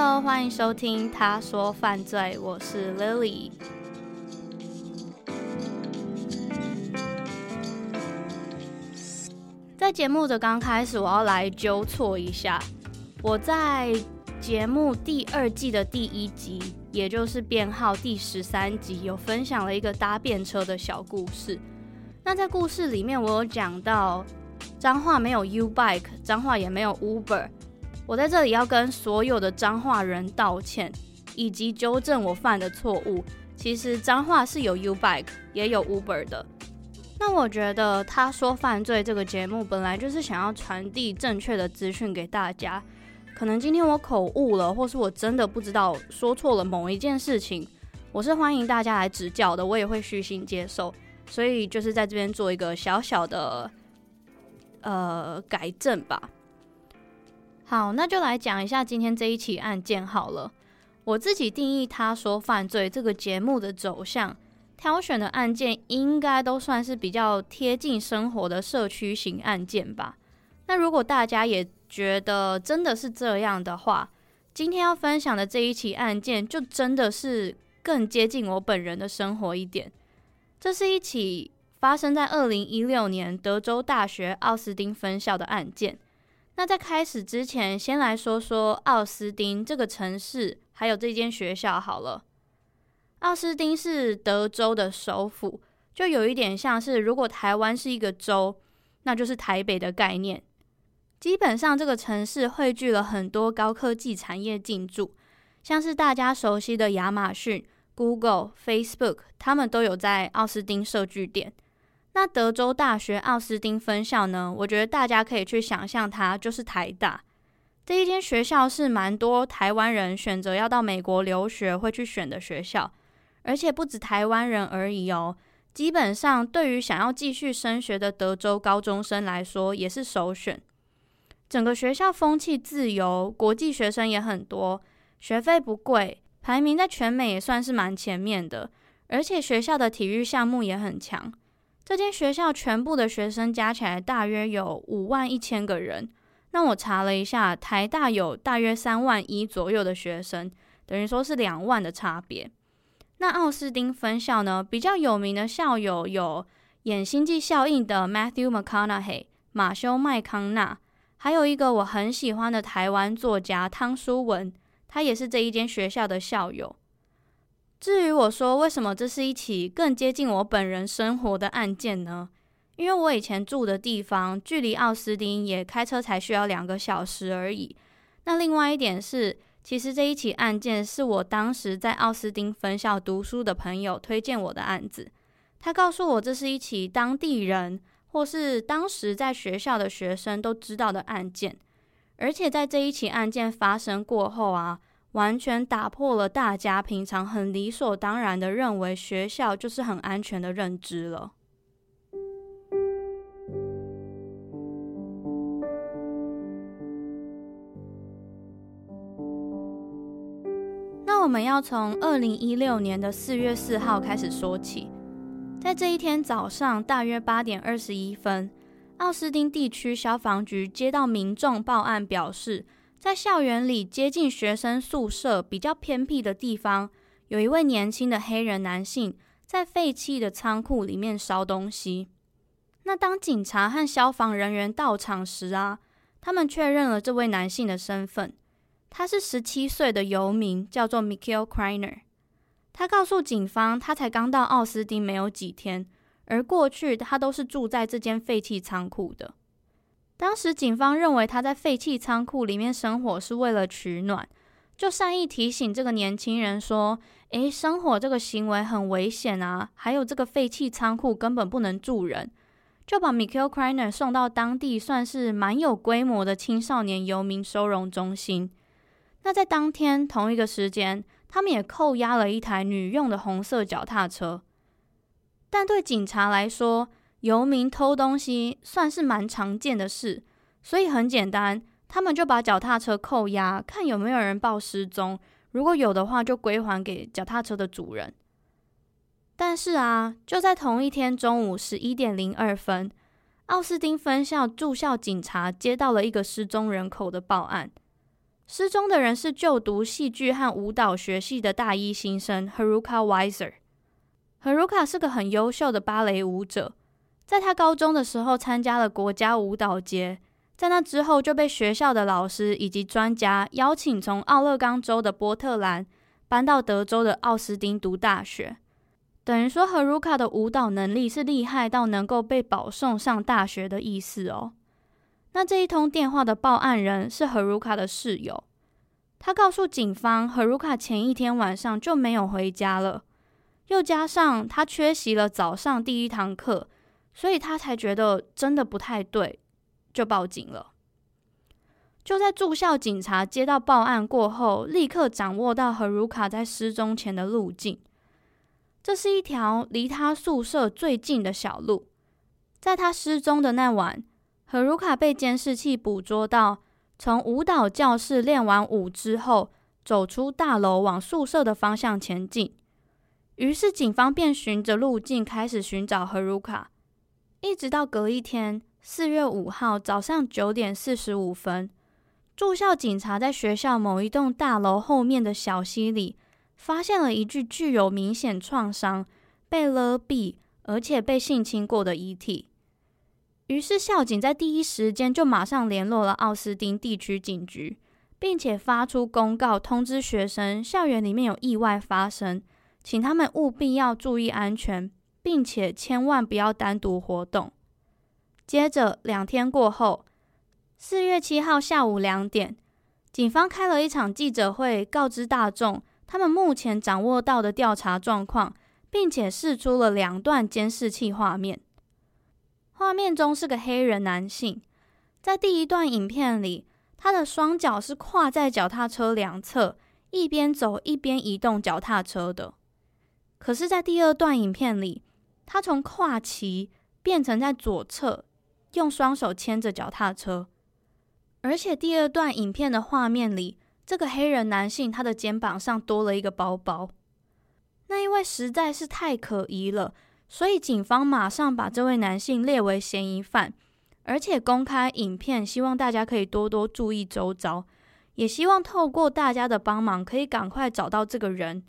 Hello，欢迎收听《他说犯罪》，我是 Lily。在节目的刚开始，我要来纠错一下。我在节目第二季的第一集，也就是编号第十三集，有分享了一个搭便车的小故事。那在故事里面，我有讲到彰化没有 U Bike，彰化也没有 Uber。我在这里要跟所有的彰化人道歉，以及纠正我犯的错误。其实彰化是有 U Bike，也有 Uber 的。那我觉得他说犯罪这个节目本来就是想要传递正确的资讯给大家，可能今天我口误了，或是我真的不知道说错了某一件事情，我是欢迎大家来指教的，我也会虚心接受，所以就是在这边做一个小小的呃改正吧。好，那就来讲一下今天这一起案件好了。我自己定义他说犯罪这个节目的走向。挑选的案件应该都算是比较贴近生活的社区型案件吧。那如果大家也觉得真的是这样的话，今天要分享的这一起案件就真的是更接近我本人的生活一点。这是一起发生在二零一六年德州大学奥斯汀分校的案件。那在开始之前，先来说说奥斯汀这个城市，还有这间学校好了。奥斯汀是德州的首府，就有一点像是如果台湾是一个州，那就是台北的概念。基本上这个城市汇聚了很多高科技产业进驻，像是大家熟悉的亚马逊、Google、Facebook，他们都有在奥斯汀设据点。那德州大学奥斯汀分校呢？我觉得大家可以去想象它就是台大。这一间学校是蛮多台湾人选择要到美国留学会去选的学校。而且不止台湾人而已哦，基本上对于想要继续升学的德州高中生来说也是首选。整个学校风气自由，国际学生也很多，学费不贵，排名在全美也算是蛮前面的。而且学校的体育项目也很强。这间学校全部的学生加起来大约有五万一千个人。那我查了一下，台大有大约三万一左右的学生，等于说是两万的差别。那奥斯汀分校呢，比较有名的校友有演《星际效应》的 Matthew McConaughey 马修麦康纳，还有一个我很喜欢的台湾作家汤书文，他也是这一间学校的校友。至于我说为什么这是一起更接近我本人生活的案件呢？因为我以前住的地方距离奥斯汀也开车才需要两个小时而已。那另外一点是。其实这一起案件是我当时在奥斯汀分校读书的朋友推荐我的案子。他告诉我，这是一起当地人或是当时在学校的学生都知道的案件，而且在这一起案件发生过后啊，完全打破了大家平常很理所当然的认为学校就是很安全的认知了。那我们要从二零一六年的四月四号开始说起。在这一天早上，大约八点二十一分，奥斯汀地区消防局接到民众报案，表示在校园里接近学生宿舍比较偏僻的地方，有一位年轻的黑人男性在废弃的仓库里面烧东西。那当警察和消防人员到场时啊，他们确认了这位男性的身份，他是十七岁的游民，叫做 Mikhail Kreiner。他告诉警方，他才刚到奥斯汀没有几天，而过去他都是住在这间废弃仓库的。当时警方认为他在废弃仓库里面生火是为了取暖，就善意提醒这个年轻人说：“诶，生火这个行为很危险啊，还有这个废弃仓库根本不能住人。”就把 Mikhail Kreiner 送到当地算是蛮有规模的青少年游民收容中心。那在当天同一个时间，他们也扣押了一台女用的红色脚踏车。但对警察来说，游民偷东西算是蛮常见的事，所以很简单，他们就把脚踏车扣押，看有没有人报失踪。如果有的话，就归还给脚踏车的主人。但是啊，就在同一天中午十一点零二分，奥斯汀分校驻校警察接到了一个失踪人口的报案。失踪的人是就读戏剧和舞蹈学系的大一新生 Haruka Weiser。Haruka 是个很优秀的芭蕾舞者，在他高中的时候参加了国家舞蹈节，在那之后就被学校的老师以及专家邀请从奥勒冈州的波特兰搬到德州的奥斯汀读大学。等于说，Haruka 的舞蹈能力是厉害到能够被保送上大学的意思哦。那这一通电话的报案人是 Haruka 的室友，他告诉警方，Haruka 前一天晚上就没有回家了，又加上他缺席了早上第一堂课，所以他才觉得真的不太对，就报警了。就在住校警察接到报案过后，立刻掌握到何如卡在失踪前的路径。这是一条离他宿舍最近的小路。在他失踪的那晚何如卡被监视器捕捉到从舞蹈教室练完舞之后，走出大楼往宿舍的方向前进。于是警方便循着路径开始寻找何如卡一直到隔一天四月五号早上九点四十五分，驻校警察在学校某一栋大楼后面的小溪里。发现了一具具有明显创伤、被勒毙，而且被性侵过的遗体。于是校警在第一时间就马上联络了奥斯汀地区警局，并且发出公告通知学生，校园里面有意外发生，请他们务必要注意安全，并且千万不要单独活动。接着两天过后，四月七号下午两点，警方开了一场记者会，告知大众。他们目前掌握到的调查状况，并且试出了两段监视器画面。画面中是个黑人男性，在第一段影片里，他的双脚是跨在脚踏车两侧，一边走一边移动脚踏车的。可是，在第二段影片里，他从跨骑变成在左侧，用双手牵着脚踏车。而且，第二段影片的画面里，这个黑人男性，他的肩膀上多了一个包包。那因为实在是太可疑了，所以警方马上把这位男性列为嫌疑犯，而且公开影片，希望大家可以多多注意周遭，也希望透过大家的帮忙，可以赶快找到这个人。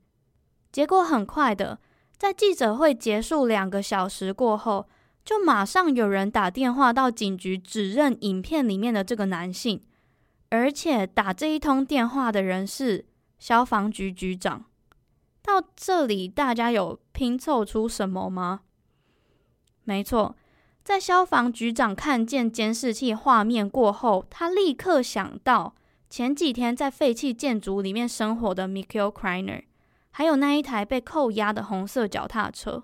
结果很快的，在记者会结束两个小时过后，就马上有人打电话到警局，指认影片里面的这个男性。而且打这一通电话的人是消防局局长。到这里，大家有拼凑出什么吗？没错，在消防局长看见监视器画面过后，他立刻想到前几天在废弃建筑里面生活的 Mikhail Kreiner，还有那一台被扣押的红色脚踏车。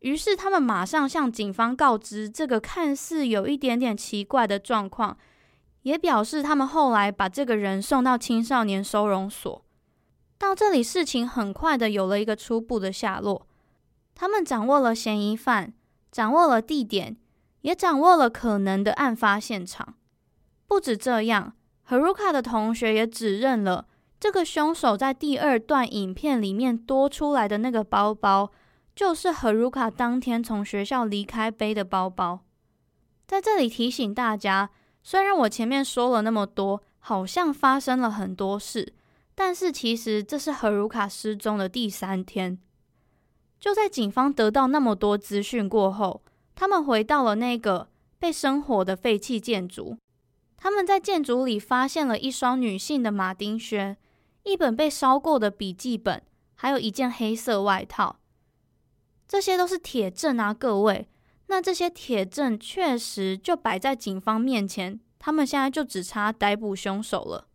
于是他们马上向警方告知这个看似有一点点奇怪的状况。也表示，他们后来把这个人送到青少年收容所。到这里，事情很快的有了一个初步的下落。他们掌握了嫌疑犯，掌握了地点，也掌握了可能的案发现场。不止这样，Haruka 的同学也指认了这个凶手在第二段影片里面多出来的那个包包，就是 Haruka 当天从学校离开背的包包。在这里提醒大家。虽然我前面说了那么多，好像发生了很多事，但是其实这是 Haruka 失踪的第三天。就在警方得到那么多资讯过后，他们回到了那个被生火的废弃建筑。他们在建筑里发现了一双女性的马丁靴，一本被烧过的笔记本，还有一件黑色外套。这些都是铁证啊，各位。那这些铁证确实就摆在警方面前，他们现在就只差逮捕凶手了。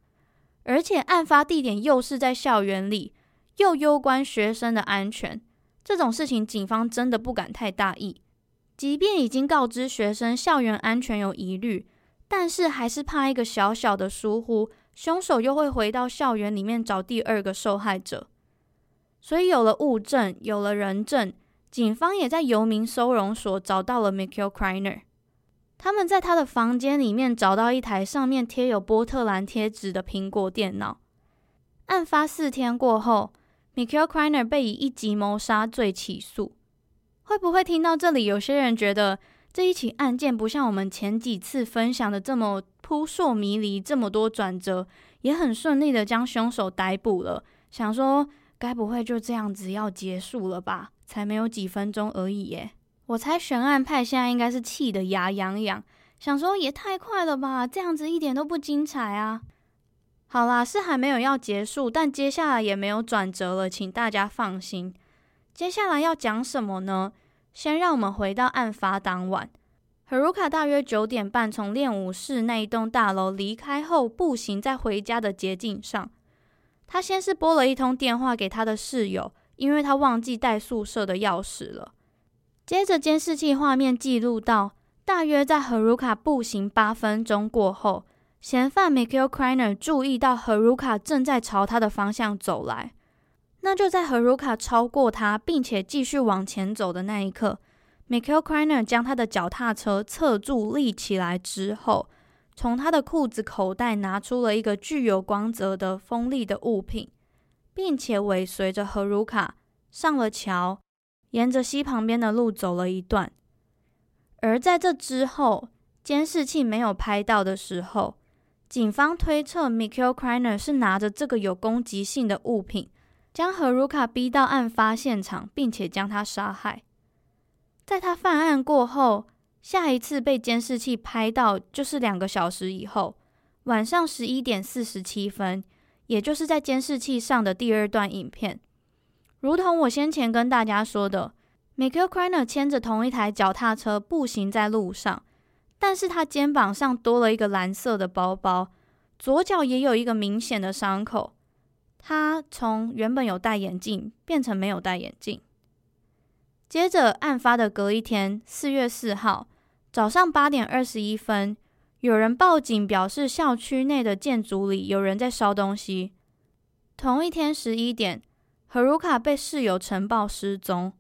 而且案发地点又是在校园里，又攸关学生的安全，这种事情警方真的不敢太大意。即便已经告知学生校园安全有疑虑，但是还是怕一个小小的疏忽，凶手又会回到校园里面找第二个受害者。所以有了物证，有了人证。警方也在游民收容所找到了 Michael Kreiner。他们在他的房间里面找到一台上面贴有波特兰贴纸的苹果电脑。案发四天过后，Michael Kreiner 被以一级谋杀罪起诉。会不会听到这里，有些人觉得这一起案件不像我们前几次分享的这么扑朔迷离，这么多转折，也很顺利的将凶手逮捕了。想说，该不会就这样子要结束了吧？才没有几分钟而已耶！我猜悬案派现在应该是气得牙痒痒，想说也太快了吧，这样子一点都不精彩啊！好啦，是还没有要结束，但接下来也没有转折了，请大家放心。接下来要讲什么呢？先让我们回到案发当晚，Haruka 大约九点半从练武室那一栋大楼离开后，步行在回家的捷径上，他先是拨了一通电话给他的室友。因为他忘记带宿舍的钥匙了。接着，监视器画面记录到，大约在 Haruka 步行八分钟过后，嫌犯 Michael Kreiner 注意到 Haruka 正在朝他的方向走来。那就在 Haruka 超过他，并且继续往前走的那一刻，Mikhail Kreiner 将他的脚踏车侧柱立起来之后，从他的裤子口袋拿出了一个具有光泽的锋利的物品。并且尾随着荷鲁卡上了桥，沿着溪旁边的路走了一段。而在这之后，监视器没有拍到的时候，警方推测 Mikhail Kreiner 是拿着这个有攻击性的物品，将荷鲁卡逼到案发现场，并且将他杀害。在他犯案过后，下一次被监视器拍到就是两个小时以后，晚上十一点四十七分。也就是在监视器上的第二段影片，如同我先前跟大家说的，Mikhail Kreiner 牵着同一台脚踏车步行在路上，但是他肩膀上多了一个蓝色的包包，左脚也有一个明显的伤口。他从原本有戴眼镜变成没有戴眼镜。接着，案发的隔一天，四月四号早上八点二十一分。有人报警表示，校区内的建筑里有人在烧东西。同一天十一点何如卡被室友晨报失踪。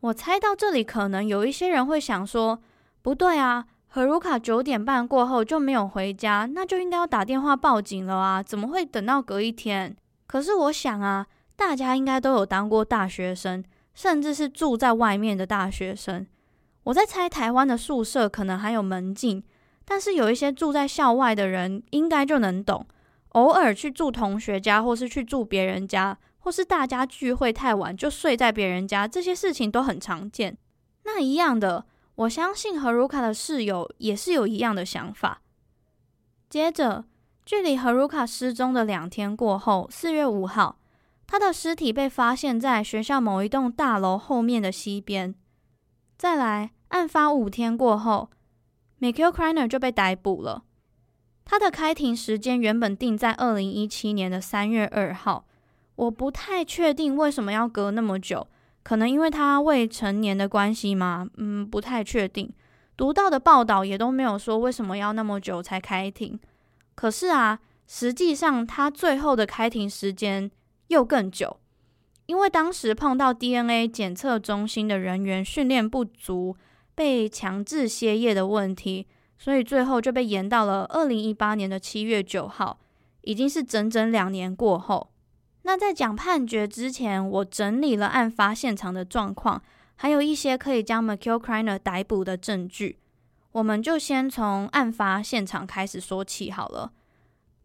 我猜到这里，可能有一些人会想说：“不对啊何如卡九点半过后就没有回家，那就应该要打电话报警了啊，怎么会等到隔一天？”可是我想啊，大家应该都有当过大学生，甚至是住在外面的大学生。我在猜，台湾的宿舍可能还有门禁。但是有一些住在校外的人应该就能懂，偶尔去住同学家，或是去住别人家，或是大家聚会太晚就睡在别人家，这些事情都很常见。那一样的，我相信和卢卡的室友也是有一样的想法。接着，距离荷鲁卡失踪的两天过后，四月五号，他的尸体被发现在学校某一栋大楼后面的溪边。再来，案发五天过后。Mikhail Kreiner 就被逮捕了。他的开庭时间原本定在二零一七年的三月二号，我不太确定为什么要隔那么久，可能因为他未成年的关系吗？嗯，不太确定。读到的报道也都没有说为什么要那么久才开庭。可是啊，实际上他最后的开庭时间又更久，因为当时碰到 DNA 检测中心的人员训练不足。被强制歇业的问题，所以最后就被延到了二零一八年的七月九号，已经是整整两年过后。那在讲判决之前，我整理了案发现场的状况，还有一些可以将 McIlcriner 逮捕的证据。我们就先从案发现场开始说起好了。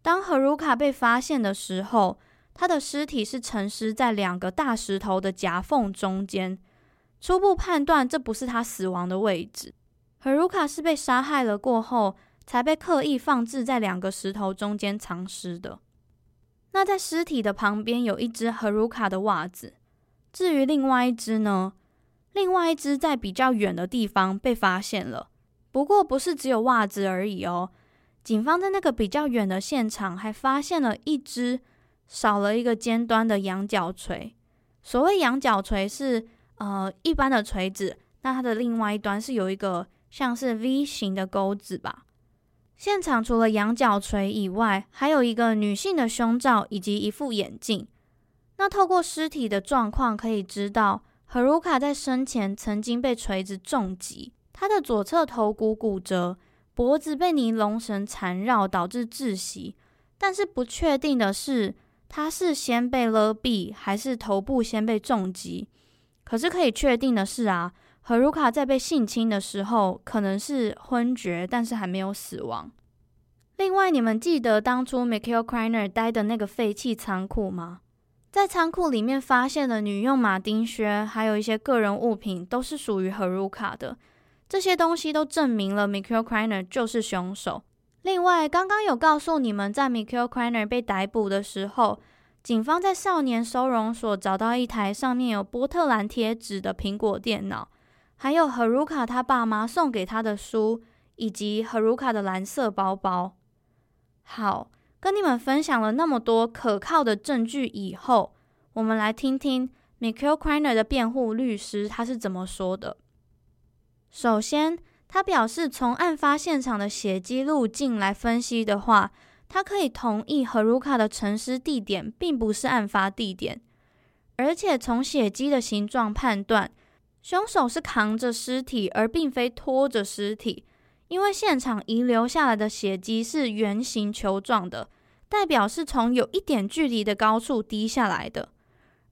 当 Haruka 被发现的时候，他的尸体是沉尸在两个大石头的夹缝中间。初步判断，这不是他死亡的位置。Haruka 是被杀害了过后，才被刻意放置在两个石头中间藏尸的。那在尸体的旁边有一只 Haruka 的袜子。至于另外一只呢？另外一只在比较远的地方被发现了，不过不是只有袜子而已哦。警方在那个比较远的现场还发现了一只少了一个尖端的羊角锤。所谓羊角锤是呃一般的锤子，那它的另外一端是有一个像是 V 型的钩子吧。现场除了羊角锤以外，还有一个女性的胸罩以及一副眼镜。那透过尸体的状况可以知道。Haruka 在生前曾经被锤子重击，他的左侧头骨骨折，脖子被尼龙绳缠绕，导致窒息。但是不确定的是，他是先被勒毙，还是头部先被重击。可是可以确定的是啊，Haruka 在被性侵的时候可能是昏厥，但是还没有死亡。另外，你们记得当初 Mikhail Kreiner 待的那个废弃仓库吗？在仓库里面发现的女用马丁靴，还有一些个人物品，都是属于 Haruka 的。这些东西都证明了 Mikhail Kreiner 就是凶手。另外，刚刚有告诉你们，在 Mikhail Kreiner 被逮捕的时候，警方在少年收容所找到一台上面有波特兰贴纸的苹果电脑，还有 Haruka 他爸妈送给他的书，以及 Haruka 的蓝色包包。好。跟你们分享了那么多可靠的证据以后，我们来听听 Mikhail Kreiner 的辩护律师他是怎么说的。首先，他表示从案发现场的血迹路径来分析的话，他可以同意 Haruka 的沉尸地点并不是案发地点，而且从血迹的形状判断，凶手是扛着尸体而并非拖着尸体。因为现场遗留下来的血迹是圆形球状的，代表是从有一点距离的高处滴下来的，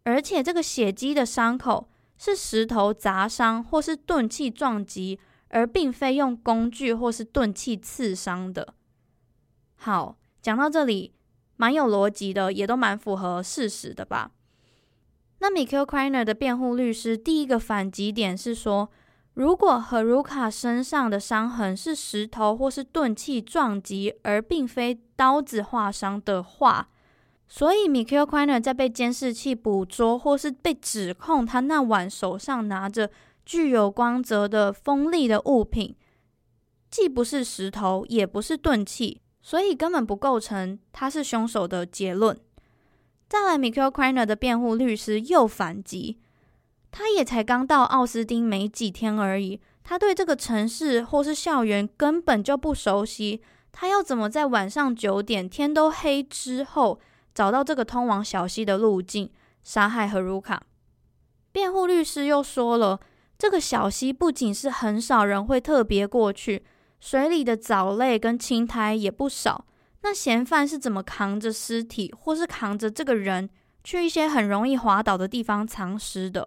而且这个血迹的伤口是石头砸伤或是钝器撞击，而并非用工具或是钝器刺伤的。好，讲到这里，蛮有逻辑的，也都蛮符合事实的吧？那 Mikhail Kreiner 的辩护律师第一个反击点是说，如果 Haruka 身上的伤痕是石头或是钝器撞击，而并非刀子划伤的话，所以 Mikhail Kreiner 在被监视器捕捉或是被指控他那晚手上拿着具有光泽的锋利的物品，既不是石头，也不是钝器，所以根本不构成他是凶手的结论。再来，Mikhail Kreiner 的辩护律师又反击。他也才刚到奥斯汀没几天而已，他对这个城市或是校园根本就不熟悉。他要怎么在晚上九点天都黑之后找到这个通往小溪的路径，杀害 Haruka？辩护律师又说了，这个小溪不仅是很少人会特别过去，水里的藻类跟青苔也不少。那嫌犯是怎么扛着尸体，或是扛着这个人去一些很容易滑倒的地方藏尸的？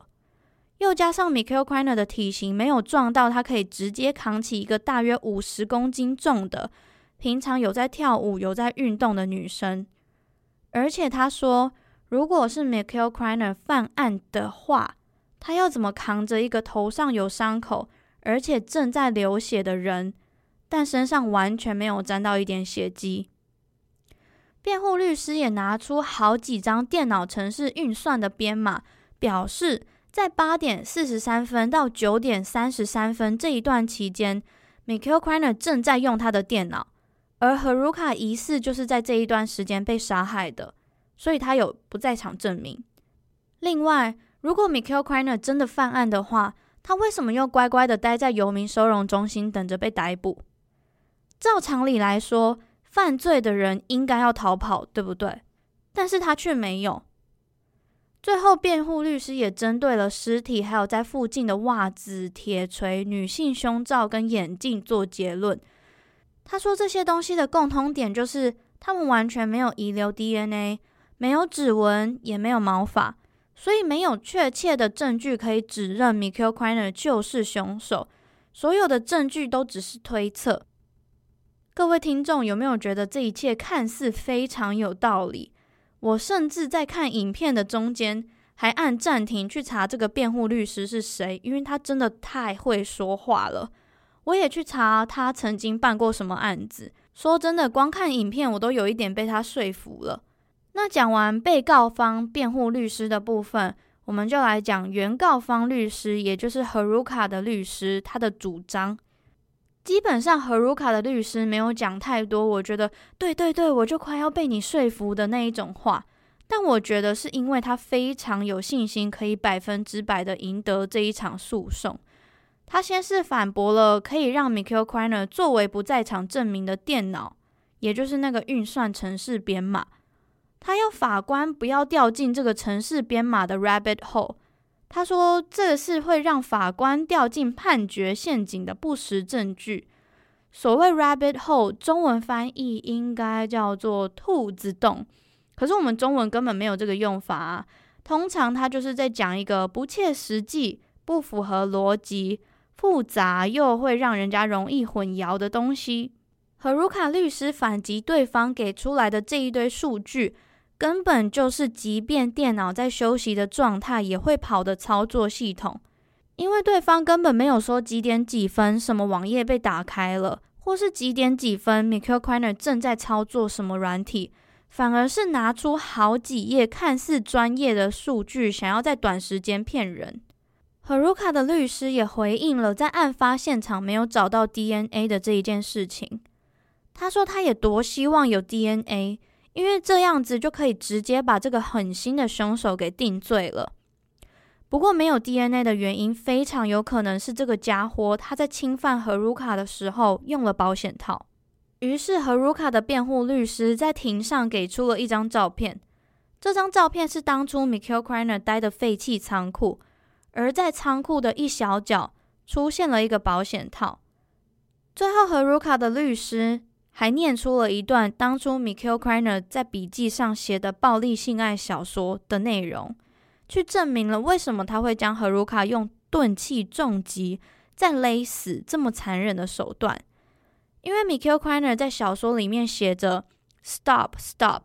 又加上 Mikhail Kreiner 的体型没有壮到他可以直接扛起一个大约五十公斤重的平常有在跳舞、有在运动的女生，而且他说，如果是 Michael Kreiner 犯案的话，他要怎么扛着一个头上有伤口，而且正在流血的人，但身上完全没有沾到一点血迹？辩护律师也拿出好几张电脑程式运算的编码，表示。在八点四十三分到九点三十三分这一段期间，Mikhail Kreiner 正在用他的电脑，而 Haruka 疑似就是在这一段时间被杀害的，所以他有不在场证明。另外，如果 Mikhail Kreiner 真的犯案的话，他为什么又乖乖的待在游民收容中心等着被逮捕？照常理来说，犯罪的人应该要逃跑，对不对？但是他却没有。最后，辩护律师也针对了尸体，还有在附近的袜子、铁锤、女性胸罩跟眼镜做结论。他说这些东西的共通点就是，他们完全没有遗留 DNA，没有指纹，也没有毛发，所以没有确切的证据可以指认 Mikhail Kreiner 就是凶手。所有的证据都只是推测。各位听众有没有觉得这一切看似非常有道理？我甚至在看影片的中间还按暂停去查这个辩护律师是谁，因为他真的太会说话了。我也去查他曾经办过什么案子。说真的，光看影片我都有一点被他说服了。那讲完被告方辩护律师的部分，我们就来讲原告方律师，也就是 Haruka 的律师，他的主张。基本上 Haruka 的律师没有讲太多，我觉得对对对，我就快要被你说服的那一种话。但我觉得是因为他非常有信心，可以百分之百的赢得这一场诉讼。他先是反驳了可以让 Michael Kreiner 作为不在场证明的电脑，也就是那个运算程式编码。他要法官不要掉进这个程式编码的 rabbit hole。他说这是会让法官掉进判决陷阱的不实证据。所谓 rabbit hole，中文翻译应该叫做兔子洞，可是我们中文根本没有这个用法啊。通常他就是在讲一个不切实际、不符合逻辑。复杂又会让人家容易混淆的东西。Haruka 律师反击对方给出来的这一堆数据，根本就是即便电脑在休息的状态也会跑的操作系统。因为对方根本没有说几点几分什么网页被打开了，或是几点几分 Mikhail Kreiner 正在操作什么软体，反而是拿出好几页看似专业的数据，想要在短时间骗人。Haruka 的律师也回应了在案发现场没有找到 DNA 的这一件事情。他说他也多希望有 DNA，因为这样子就可以直接把这个狠心的凶手给定罪了。不过没有 DNA 的原因非常有可能是这个家伙他在侵犯 Haruka 的时候用了保险套。于是 Haruka 的辩护律师在庭上给出了一张照片，这张照片是当初 Mikhail Kreiner 待的废弃仓库。而在仓库的一小角出现了一个保险套。最后，Haruka 的律师还念出了一段当初 Mikhail Kreiner 在笔记上写的暴力性爱小说的内容，去证明了为什么他会将 Haruka 用钝器重击再勒死这么残忍的手段。因为 Mikhail Kreiner 在小说里面写着 “Stop, stop.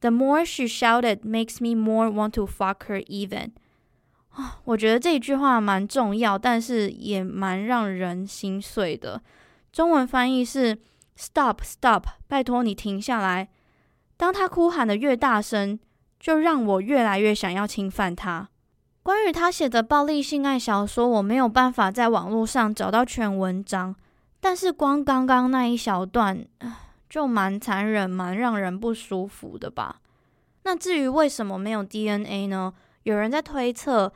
The more she shouted, makes me more want to fuck her even.” 我觉得这句话蛮重要，但是也蛮让人心碎的。中文翻译是 “Stop, stop，拜托你停下来。”当他哭喊得越大声，就让我越来越想要侵犯他。关于他写的暴力性爱小说，我没有办法在网络上找到全文章，但是光刚刚那一小段，就蛮残忍、蛮让人不舒服的吧。那至于为什么没有 DNA 呢？有人在推测。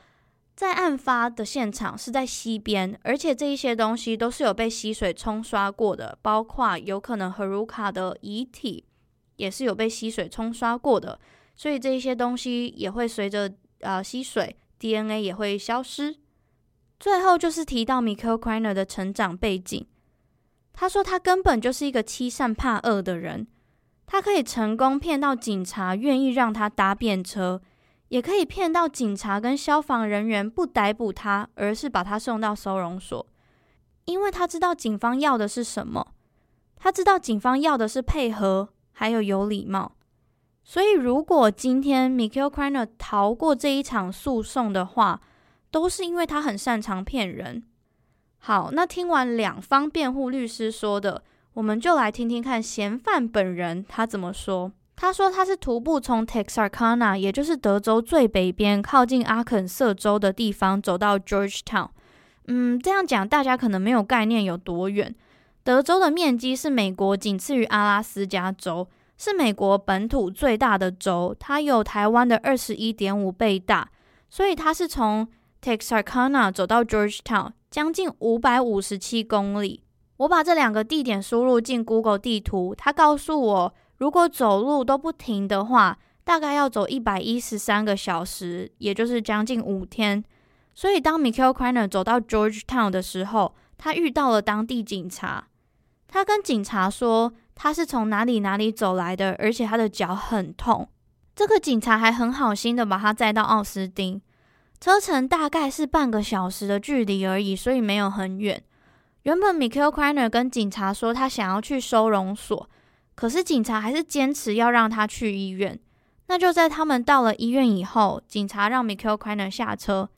在案发的现场是在溪边，而且这一些东西都是有被溪水冲刷过的，包括有可能 Haruka 的遗体也是有被溪水冲刷过的，所以这一些东西也会随着呃溪水 DNA 也会消失。最后就是提到 Michael Kreiner 的成长背景，他说他根本就是一个欺善怕恶的人，他可以成功骗到警察愿意让他搭便车。也可以骗到警察跟消防人员不逮捕他，而是把他送到收容所，因为他知道警方要的是什么，他知道警方要的是配合，还有有礼貌。所以，如果今天 Mikhail Kreiner 逃过这一场诉讼的话，都是因为他很擅长骗人。好，那听完两方辩护律师说的，我们就来听听看嫌犯本人他怎么说。他说他是徒步从 Texarkana，也就是德州最北边、靠近阿肯色州的地方，走到 Georgetown。嗯，这样讲大家可能没有概念有多远。德州的面积是美国仅次于阿拉斯加州，是美国本土最大的州，它有台湾的二十一点五倍大。所以他是从 Texarkana 走到 Georgetown，将近五百五十七公里。我把这两个地点输入进 Google 地图，他告诉我。如果走路都不停的话，大概要走一百一十三个小时，也就是将近五天。所以当 Mikhail Kreiner 走到 Georgetown 的时候，他遇到了当地警察。他跟警察说他是从哪里哪里走来的，而且他的脚很痛。这个警察还很好心的把他载到奥斯汀，车程大概是半个小时的距离而已，所以没有很远。原本 Mikhail Kreiner 跟警察说他想要去收容所。可是警察还是坚持要让他去医院。那就在他们到了医院以后，警察让 Mikhail Kreiner 下车，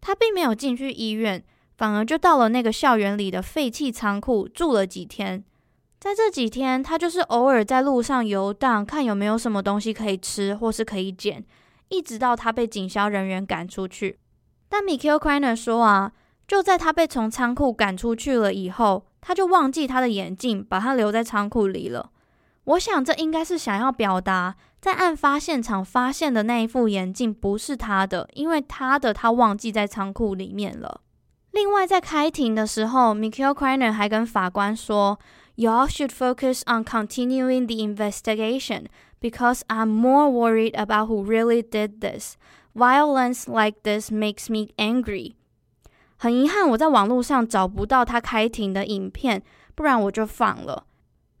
他并没有进去医院，反而就到了那个校园里的废弃仓库住了几天。在这几天，他就是偶尔在路上游荡，看有没有什么东西可以吃或是可以捡，一直到他被警消人员赶出去。但 Mikhail Kreiner 说啊，就在他被从仓库赶出去了以后，他就忘记他的眼镜，把它留在仓库里了。我想这应该是想要表达，在案发现场发现的那一副眼镜不是他的，因为他的他忘记在仓库里面了。另外，在开庭的时候，Mikhail Kriner 还跟法官说：“Y'all should focus on continuing the investigation because I'm more worried about who really did this. Violence like this makes me angry.” 很遗憾，我在网络上找不到他开庭的影片，不然我就放了。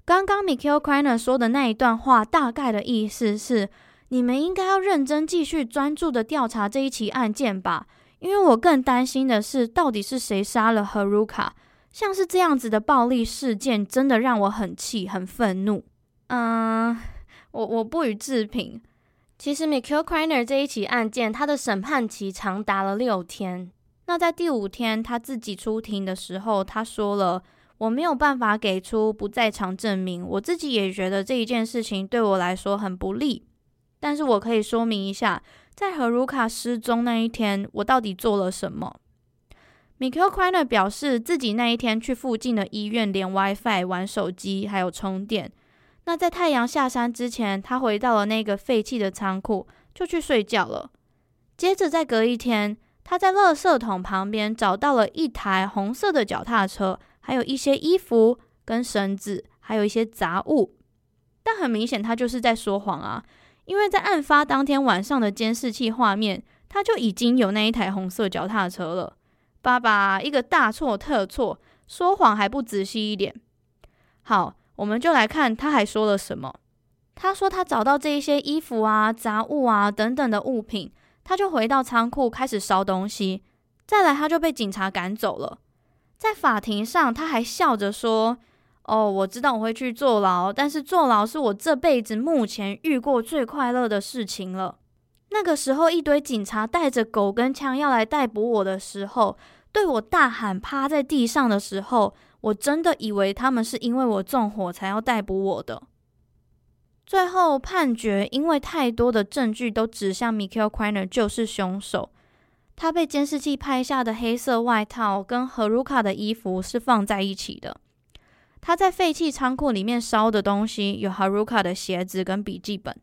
刚刚 Mikhail Kreiner 说的那一段话，大概的意思是：你们应该要认真继续专注的调查这一起案件吧，因为我更担心的是，到底是谁杀了 Haruka。像是这样子的暴力事件，真的让我很气、很愤怒。嗯，我我不予置评。其实 Mikhail Kreiner 这一起案件，他的审判期长达了六天。那在第五天他自己出庭的时候，他说了。我没有办法给出不在场证明，我自己也觉得这一件事情对我来说很不利。但是我可以说明一下，在和卢卡失踪那一天，我到底做了什么？Mikhail Kreiner 表示自己那一天去附近的医院连 WiFi 玩手机，还有充电。那在太阳下山之前，他回到了那个废弃的仓库，就去睡觉了。接着再隔一天，他在垃圾桶旁边找到了一台红色的脚踏车。还有一些衣服跟绳子，还有一些杂物，但很明显他就是在说谎啊！因为在案发当天晚上的监视器画面，他就已经有那一台红色脚踏车了。爸爸一个大错特错，说谎还不仔细一点。好，我们就来看他还说了什么。他说他找到这一些衣服啊、杂物啊等等的物品，他就回到仓库开始烧东西。再来，他就被警察赶走了。在法庭上，他还笑着说：“哦，我知道我会去坐牢，但是坐牢是我这辈子目前遇过最快乐的事情了。”那个时候，一堆警察带着狗跟枪要来逮捕我的时候，对我大喊趴在地上的时候，我真的以为他们是因为我纵火才要逮捕我的。最后判决，因为太多的证据都指向 Mikhail Kreiner 就是凶手。他被监视器拍下的黑色外套跟 Haruka 的衣服是放在一起的。他在废弃仓库里面烧的东西有 Haruka 的鞋子跟笔记本。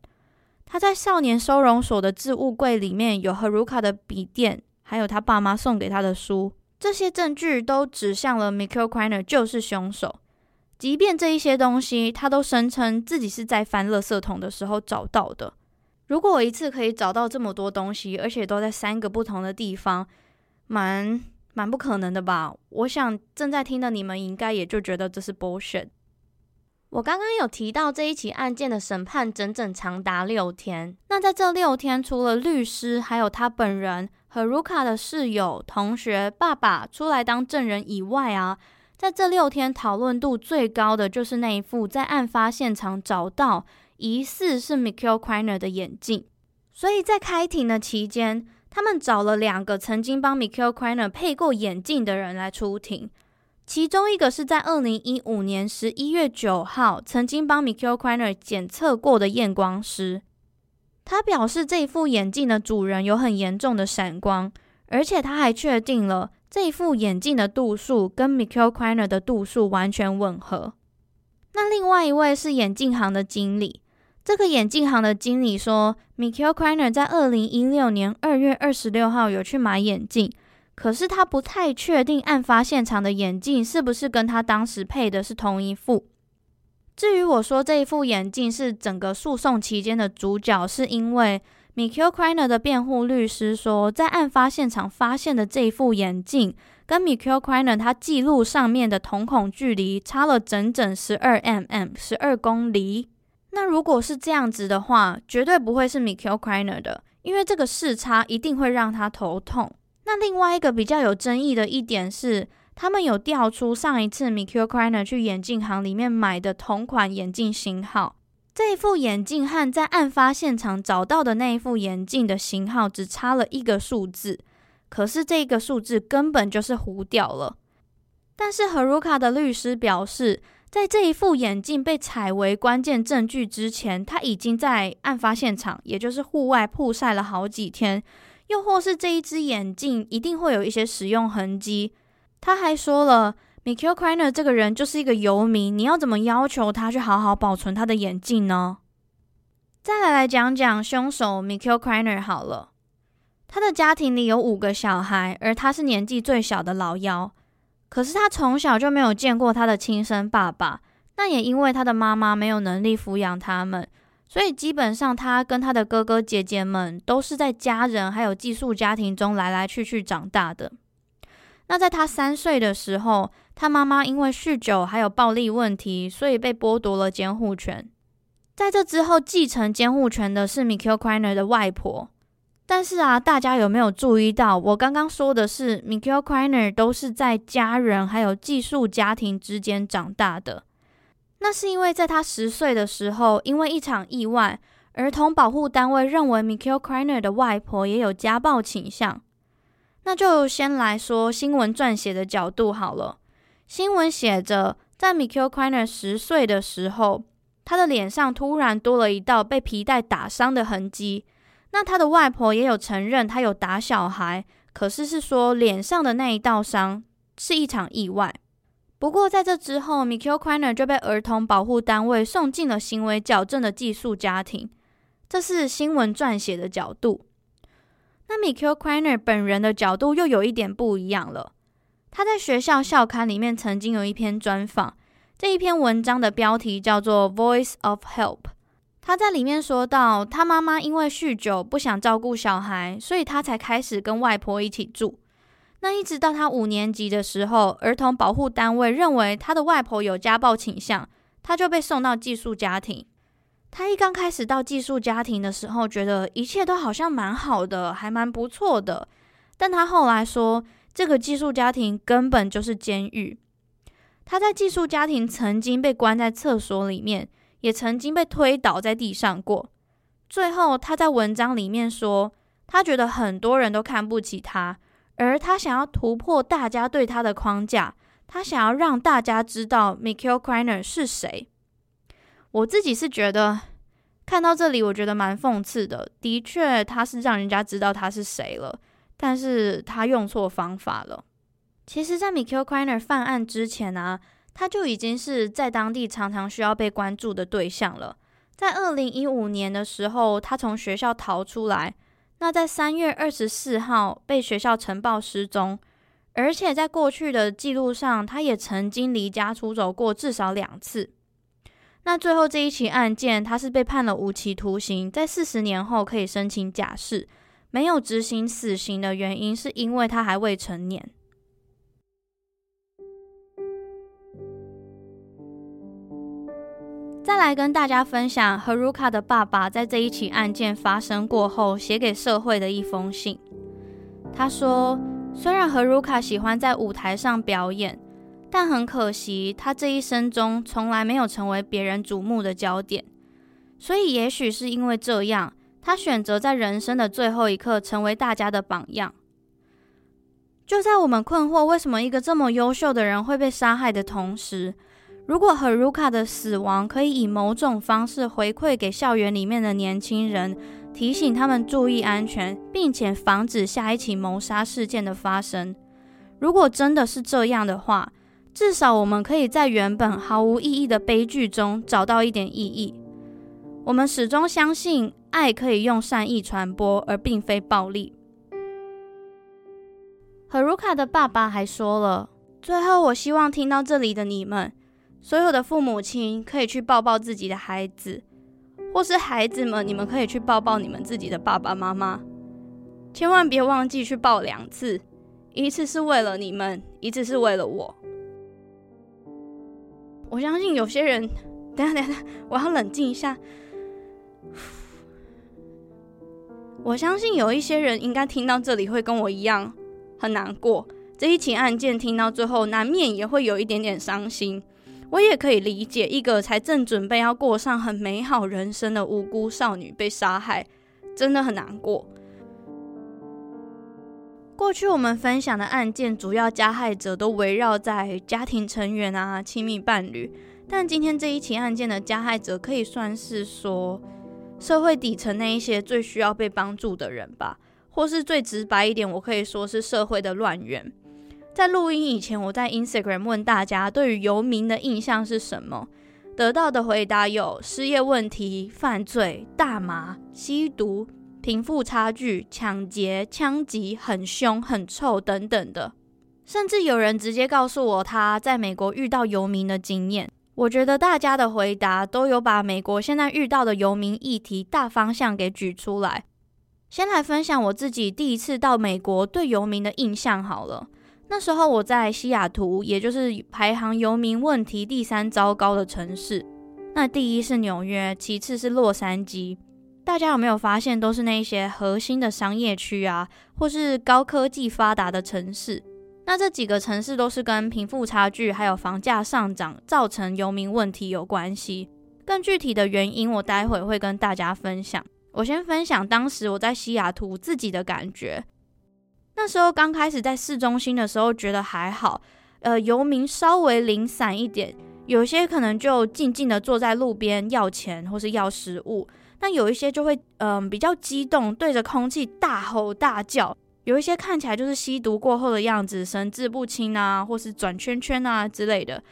他在少年收容所的置物柜里面有 Haruka 的笔电，还有他爸妈送给他的书。这些证据都指向了 Mikhail Kreiner 就是凶手。即便这一些东西，他都声称自己是在翻垃圾桶的时候找到的。如果我一次可以找到这么多东西，而且都在三个不同的地方，蛮蛮不可能的吧？我想正在听的你们应该也就觉得这是 bullshit。我刚刚有提到这一起案件的审判整整长达六天。那在这六天，除了律师，还有他本人、和卢卡的室友、同学、爸爸出来当证人以外啊，在这六天讨论度最高的就是那一副在案发现场找到。疑似是 Mikhail Kreiner 的眼镜，所以在开庭的期间，他们找了两个曾经帮 Mikhail Kreiner 配过眼镜的人来出庭。其中一个是在二零一五年十一月九号曾经帮 Mikhail Kreiner 检测过的验光师，他表示这副眼镜的主人有很严重的闪光，而且他还确定了这副眼镜的度数跟 Mikhail Kreiner 的度数完全吻合。那另外一位是眼镜行的经理。这个眼镜行的经理说，Mikhail Kreiner 在二零一六年二月二十六号有去买眼镜，可是他不太确定案发现场的眼镜是不是跟他当时配的是同一副。至于我说这一副眼镜是整个诉讼期间的主角，是因为 Mikhail Kreiner 的辩护律师说，在案发现场发现的这一副眼镜跟 Mikhail Kreiner 他记录上面的瞳孔距离差了整整十二 mm，十二公厘。如果是这样子的话，绝对不会是 Mikhail Kreiner 的，因为这个视差一定会让他头痛。那另外一个比较有争议的一点是，他们有调出上一次 Mikhail Kreiner 去眼镜行里面买的同款眼镜型号，这一副眼镜和在案发现场找到的那一副眼镜的型号只差了一个数字，可是这个数字根本就是糊掉了。但是 Haruka 的律师表示，在这一副眼镜被采为关键证据之前，他已经在案发现场，也就是户外曝晒了好几天，又或是这一只眼镜一定会有一些使用痕迹。他还说了，Mikio Kreiner 这个人就是一个游民，你要怎么要求他去好好保存他的眼镜呢？再来来讲讲凶手 Mikio Kreiner 好了，他的家庭里有五个小孩，而他是年纪最小的老幺。可是他从小就没有见过他的亲生爸爸，那也因为他的妈妈没有能力抚养他们，所以基本上他跟他的哥哥姐姐们都是在家人还有寄宿家庭中来来去去长大的。那在他三岁的时候，他妈妈因为酗酒还有暴力问题，所以被剥夺了监护权。在这之后，继承监护权的是 Mikio Kreiner 的外婆。但是啊，大家有没有注意到，我刚刚说的是，Mikael Kreiner 都是在家人还有寄宿家庭之间长大的。那是因为在他十岁的时候，因为一场意外，儿童保护单位认为 Mikel Kreiner 的外婆也有家暴倾向。那就先来说新闻撰写的角度好了。新闻写着，在 Mikel Kreiner 十岁的时候，他的脸上突然多了一道被皮带打伤的痕迹。那他的外婆也有承认，他有打小孩，可是是说脸上的那一道伤是一场意外。不过在这之后，Mikio Kreiner 就被儿童保护单位送进了行为矫正的寄宿家庭。这是新闻撰写的角度。那 Mikio Kreiner 本人的角度又有一点不一样了。他在学校校刊里面曾经有一篇专访，这一篇文章的标题叫做《Voice of Help》。他在里面说到，他妈妈因为酗酒不想照顾小孩，所以他才开始跟外婆一起住。那一直到他五年级的时候，儿童保护单位认为他的外婆有家暴倾向，他就被送到寄宿家庭。他一刚开始到寄宿家庭的时候，觉得一切都好像蛮好的，还蛮不错的。但他后来说，这个寄宿家庭根本就是监狱。他在寄宿家庭曾经被关在厕所里面。也曾经被推倒在地上过。最后，他在文章里面说，他觉得很多人都看不起他，而他想要突破大家对他的框架，他想要让大家知道 Mikio Kreiner 是谁。我自己是觉得，看到这里，我觉得蛮讽刺的。的确，他是让人家知道他是谁了，但是他用错方法了。其实，在 Mikio Kreiner 犯案之前啊。他就已经是在当地常常需要被关注的对象了。在二零一五年的时候，他从学校逃出来，那在三月二十四号被学校呈报失踪，而且在过去的记录上，他也曾经离家出走过至少两次。那最后这一起案件，他是被判了无期徒刑，在四十年后可以申请假释，没有执行死刑的原因是因为他还未成年。再来跟大家分享 Haruka 的爸爸在这一起案件发生过后写给社会的一封信。他说：“虽然 Haruka 喜欢在舞台上表演，但很可惜，他这一生中从来没有成为别人瞩目的焦点。所以，也许是因为这样，他选择在人生的最后一刻成为大家的榜样。就在我们困惑为什么一个这么优秀的人会被杀害的同时，”如果 Haruka 的死亡可以以某种方式回馈给校园里面的年轻人，提醒他们注意安全，并且防止下一起谋杀事件的发生，如果真的是这样的话，至少我们可以在原本毫无意义的悲剧中找到一点意义。我们始终相信爱可以用善意传播，而并非暴力。Haruka 的爸爸还说了，最后我希望听到这里的你们。所有的父母亲可以去抱抱自己的孩子，或是孩子们，你们可以去抱抱你们自己的爸爸妈妈。千万别忘记去抱两次，一次是为了你们，一次是为了我。我相信有些人，等下等下，我要冷静一下。我相信有一些人应该听到这里会跟我一样很难过。这一起案件听到最后，难免也会有一点点伤心。我也可以理解一个才正准备要过上很美好人生的无辜少女被杀害，真的很难过。过去我们分享的案件，主要加害者都围绕在家庭成员啊、亲密伴侣，但今天这一起案件的加害者，可以算是说社会底层那一些最需要被帮助的人吧，或是最直白一点，我可以说是社会的乱源。在录音以前，我在 Instagram 问大家对于游民的印象是什么，得到的回答有失业问题、犯罪、大麻、吸毒、贫富差距、抢劫、枪击、很凶、很臭等等的，甚至有人直接告诉我他在美国遇到游民的经验。我觉得大家的回答都有把美国现在遇到的游民议题大方向给举出来。先来分享我自己第一次到美国对游民的印象好了。那时候我在西雅图，也就是排行游民问题第三糟糕的城市。那第一是纽约，其次是洛杉矶。大家有没有发现，都是那些核心的商业区啊，或是高科技发达的城市？那这几个城市都是跟贫富差距还有房价上涨造成游民问题有关系。更具体的原因，我待会会跟大家分享。我先分享当时我在西雅图自己的感觉。那时候刚开始在市中心的时候，觉得还好，呃，游民稍微零散一点，有些可能就静静的坐在路边要钱或是要食物，但有一些就会嗯、比较激动，对着空气大吼大叫，有一些看起来就是吸毒过后的样子，神志不清啊，或是转圈圈啊之类的。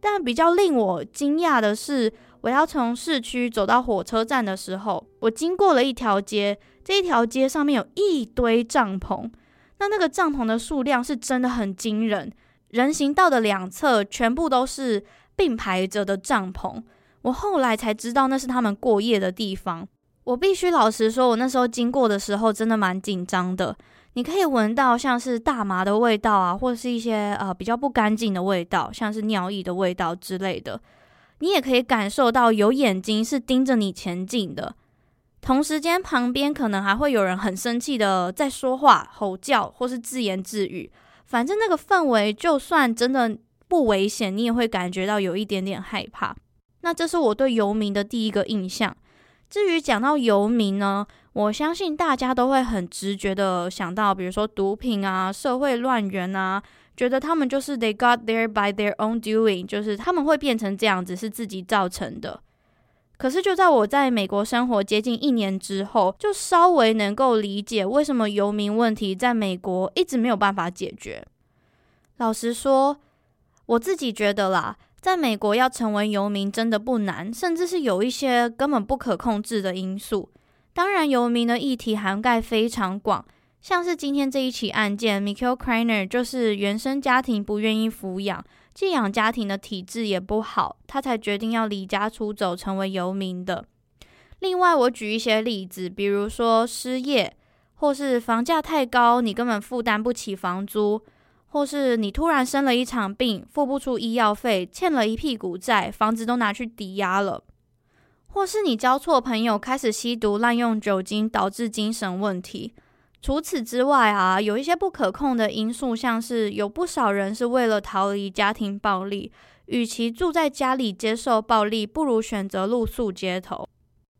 但比较令我惊讶的是，我要从市区走到火车站的时候，我经过了一条街，这一条街上面有一堆帐篷。那那个帐篷的数量是真的很惊人，人行道的两侧全部都是并排着的帐篷。我后来才知道那是他们过夜的地方。我必须老实说，我那时候经过的时候真的蛮紧张的。你可以闻到像是大麻的味道啊，或者是一些呃比较不干净的味道，像是尿液的味道之类的。你也可以感受到有眼睛是盯着你前进的。同时间旁边可能还会有人很生气的在说话、吼叫或是自言自语，反正那个氛围就算真的不危险，你也会感觉到有一点点害怕。那这是我对游民的第一个印象。至于讲到游民呢，我相信大家都会很直觉的想到，比如说毒品啊、社会乱源啊，觉得他们就是 they got there by their own doing，就是他们会变成这样子是自己造成的。可是就在我在美国生活接近一年之后，就稍微能够理解为什么游民问题在美国一直没有办法解决。老实说，我自己觉得啦，在美国要成为游民真的不难，甚至是有一些根本不可控制的因素。当然，游民的议题涵盖非常广。像是今天这一起案件，Mikael Krainer 就是原生家庭不愿意抚养，寄养家庭的体制也不好，他才决定要离家出走，成为游民的。另外，我举一些例子，比如说失业，或是房价太高，你根本负担不起房租，或是你突然生了一场病，付不出医药费，欠了一屁股债，房子都拿去抵押了，或是你交错朋友，开始吸毒、滥用酒精，导致精神问题。除此之外啊，有一些不可控的因素，像是有不少人是为了逃离家庭暴力，与其住在家里接受暴力，不如选择露宿街头。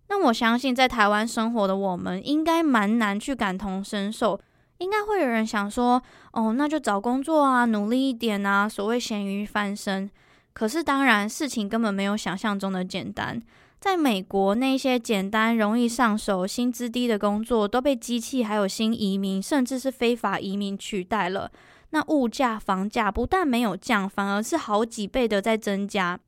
那我相信，在台湾生活的我们，应该蛮难去感同身受。应该会有人想说，哦，那就找工作啊，努力一点啊，所谓咸鱼翻身。可是当然，事情根本没有想象中的简单。在美国，那些简单、容易上手、薪资低的工作都被机器、还有新移民，甚至是非法移民取代了。那物价、房价不但没有降，反而是好几倍的在增加。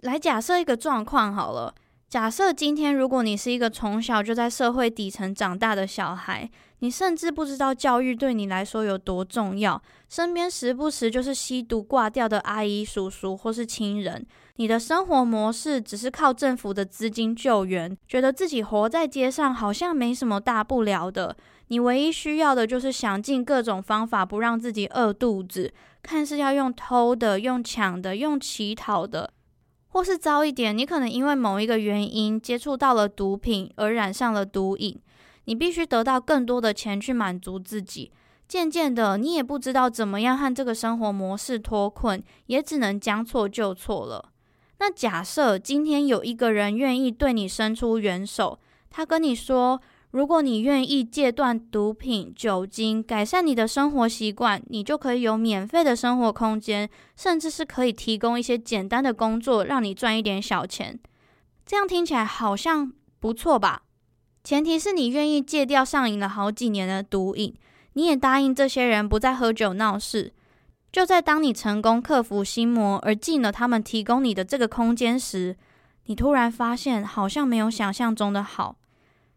来假设一个状况好了。假设今天，如果你是一个从小就在社会底层长大的小孩，你甚至不知道教育对你来说有多重要，身边时不时就是吸毒挂掉的阿姨、叔叔或是亲人，你的生活模式只是靠政府的资金救援，觉得自己活在街上好像没什么大不了的，你唯一需要的就是想尽各种方法不让自己饿肚子，看是要用偷的、用抢的、用乞讨的。或是糟一点，你可能因为某一个原因接触到了毒品而染上了毒瘾，你必须得到更多的钱去满足自己。渐渐的，你也不知道怎么样和这个生活模式脱困，也只能将错就错了。那假设今天有一个人愿意对你伸出援手，他跟你说，如果你愿意戒断毒品、酒精，改善你的生活习惯，你就可以有免费的生活空间，甚至是可以提供一些简单的工作，让你赚一点小钱。这样听起来好像不错吧？前提是你愿意戒掉上瘾了好几年的毒瘾，你也答应这些人不再喝酒闹事。就在当你成功克服心魔，而进了他们提供你的这个空间时，你突然发现好像没有想象中的好。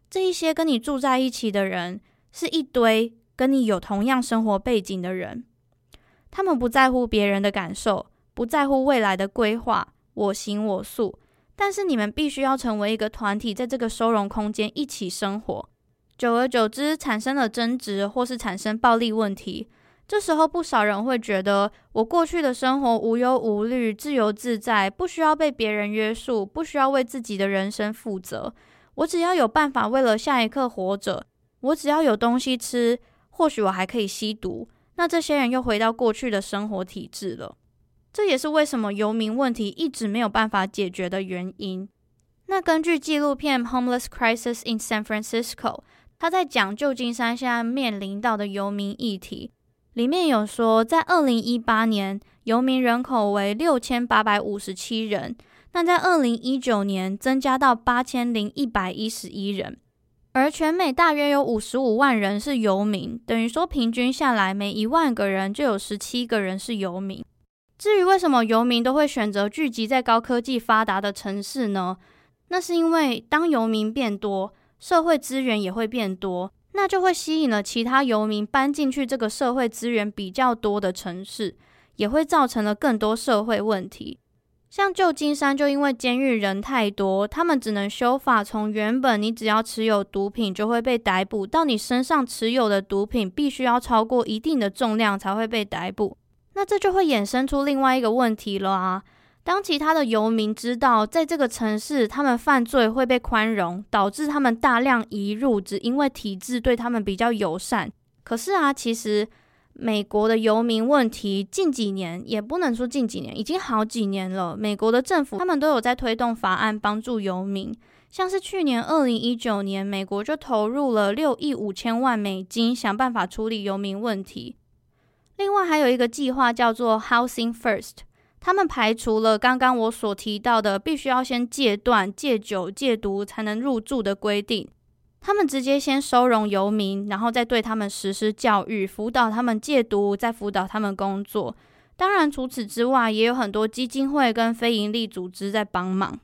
这一些跟你住在一起的人，是一堆跟你有同样生活背景的人，他们不在乎别人的感受，不在乎未来的规划，我行我素。但是你们必须要成为一个团体，在这个收容空间一起生活。久而久之，产生了争执，或是产生暴力问题。这时候，不少人会觉得，我过去的生活无忧无虑、自由自在，不需要被别人约束，不需要为自己的人生负责。我只要有办法为了下一刻活着，我只要有东西吃，或许我还可以吸毒。那这些人又回到过去的生活体制了。这也是为什么游民问题一直没有办法解决的原因。那根据纪录片《Homeless Crisis in San Francisco》，他在讲旧金山现在面临到的游民议题。里面有说，在二零一八年，游民人口为六千八百五十七人，那在二零一九年增加到八千零一百一十一人，而全美大约有五十五万人是游民，等于说平均下来，每一万个人就有十七个人是游民。至于为什么游民都会选择聚集在高科技发达的城市呢？那是因为当游民变多，社会资源也会变多。那就会吸引了其他游民搬进去这个社会资源比较多的城市，也会造成了更多社会问题。像旧金山就因为监狱人太多，他们只能修法，从原本你只要持有毒品就会被逮捕，到你身上持有的毒品必须要超过一定的重量才会被逮捕。那这就会衍生出另外一个问题了啊。当其他的游民知道在这个城市他们犯罪会被宽容，导致他们大量移入，只因为体制对他们比较友善。可是啊，其实美国的游民问题近几年也不能说近几年，已经好几年了。美国的政府他们都有在推动法案帮助游民，像是去年二零一九年，美国就投入了六亿五千万美金，想办法处理游民问题。另外还有一个计划叫做 Housing First。他们排除了刚刚我所提到的必须要先戒断、戒酒、戒毒才能入住的规定。他们直接先收容游民，然后再对他们实施教育、辅导他们戒毒，再辅导他们工作。当然，除此之外，也有很多基金会跟非营利组织在帮忙。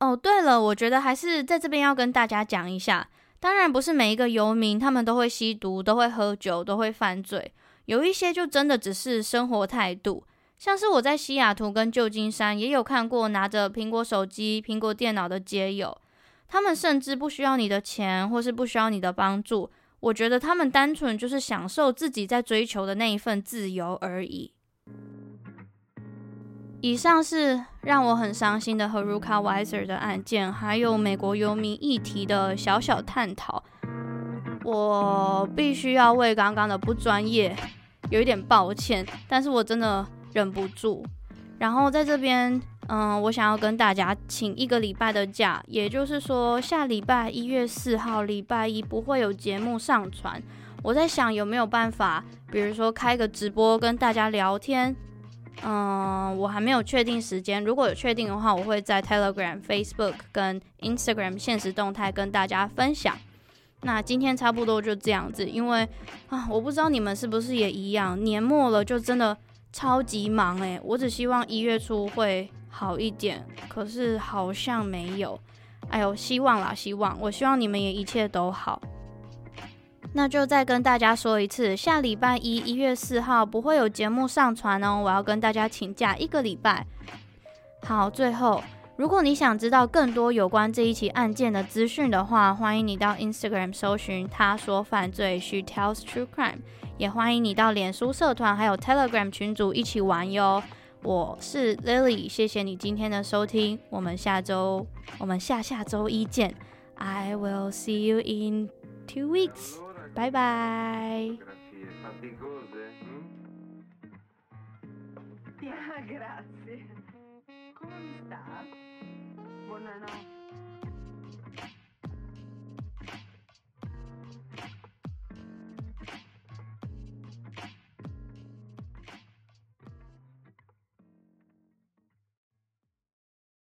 哦，对了，我觉得还是在这边要跟大家讲一下。当然，不是每一个游民他们都会吸毒、都会喝酒、都会犯罪，有一些就真的只是生活态度。像是我在西雅图跟旧金山也有看过拿着苹果手机、苹果电脑的街友，他们甚至不需要你的钱，或是不需要你的帮助。我觉得他们单纯就是享受自己在追求的那一份自由而已。以上是让我很伤心的 Haruka wiser 的案件，还有美国游民议题的小小探讨。我必须要为刚刚的不专业有一点抱歉，但是我真的。忍不住，然后在这边，嗯，我想要跟大家请一个礼拜的假，也就是说，下礼拜一月四号礼拜一不会有节目上传。我在想有没有办法，比如说开个直播跟大家聊天。嗯，我还没有确定时间，如果有确定的话，我会在 Telegram、Facebook 跟 Instagram 现实动态跟大家分享。那今天差不多就这样子，因为啊，我不知道你们是不是也一样，年末了就真的。超级忙诶，我只希望一月初会好一点，可是好像没有。哎呦，希望啦，希望，我希望你们也一切都好。那就再跟大家说一次，下礼拜一，一月四号不会有节目上传哦，我要跟大家请假一个礼拜。好，最后，如果你想知道更多有关这一起案件的资讯的话，欢迎你到 Instagram 搜寻他说犯罪，She tells true crime。也欢迎你到脸书社团还有 Telegram 群组一起玩哟。我是 Lily，谢谢你今天的收听，我们下周，我们下下周一见。I will see you in two weeks，拜拜。